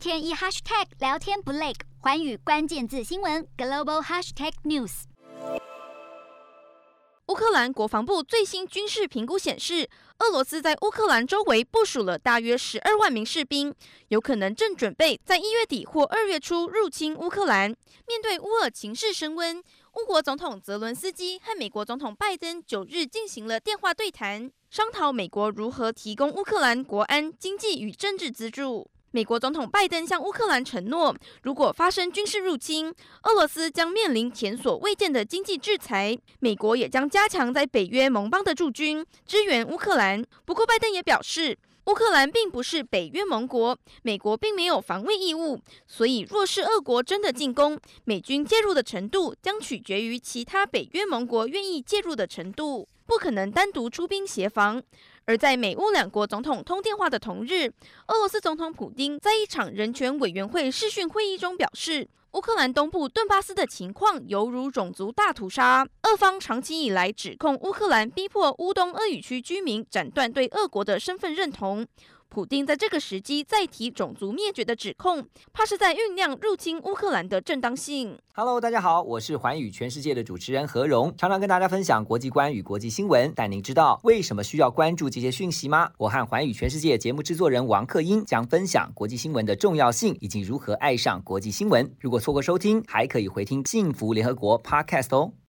天一 hashtag 聊天不累，寰宇关键字新闻 global hashtag news。乌克兰国防部最新军事评估显示，俄罗斯在乌克兰周围部署了大约十二万名士兵，有可能正准备在一月底或二月初入侵乌克兰。面对乌俄情势升温，乌国总统泽伦斯基和美国总统拜登九日进行了电话对谈，商讨美国如何提供乌克兰国安、经济与政治资助。美国总统拜登向乌克兰承诺，如果发生军事入侵，俄罗斯将面临前所未见的经济制裁。美国也将加强在北约盟邦的驻军，支援乌克兰。不过，拜登也表示，乌克兰并不是北约盟国，美国并没有防卫义务。所以，若是俄国真的进攻，美军介入的程度将取决于其他北约盟国愿意介入的程度，不可能单独出兵协防。而在美乌两国总统通电话的同日，俄罗斯总统普京在一场人权委员会视讯会议中表示，乌克兰东部顿巴斯的情况犹如种族大屠杀。俄方长期以来指控乌克兰逼迫乌东俄语区居民斩断对俄国的身份认同。普丁在这个时机再提种族灭绝的指控，怕是在酝酿入侵乌克兰的正当性。Hello，大家好，我是寰宇全世界的主持人何荣，常常跟大家分享国际观与国际新闻。但您知道为什么需要关注这些讯息吗？我和寰宇全世界节目制作人王克英将分享国际新闻的重要性以及如何爱上国际新闻。如果错过收听，还可以回听幸福联合国 Podcast 哦。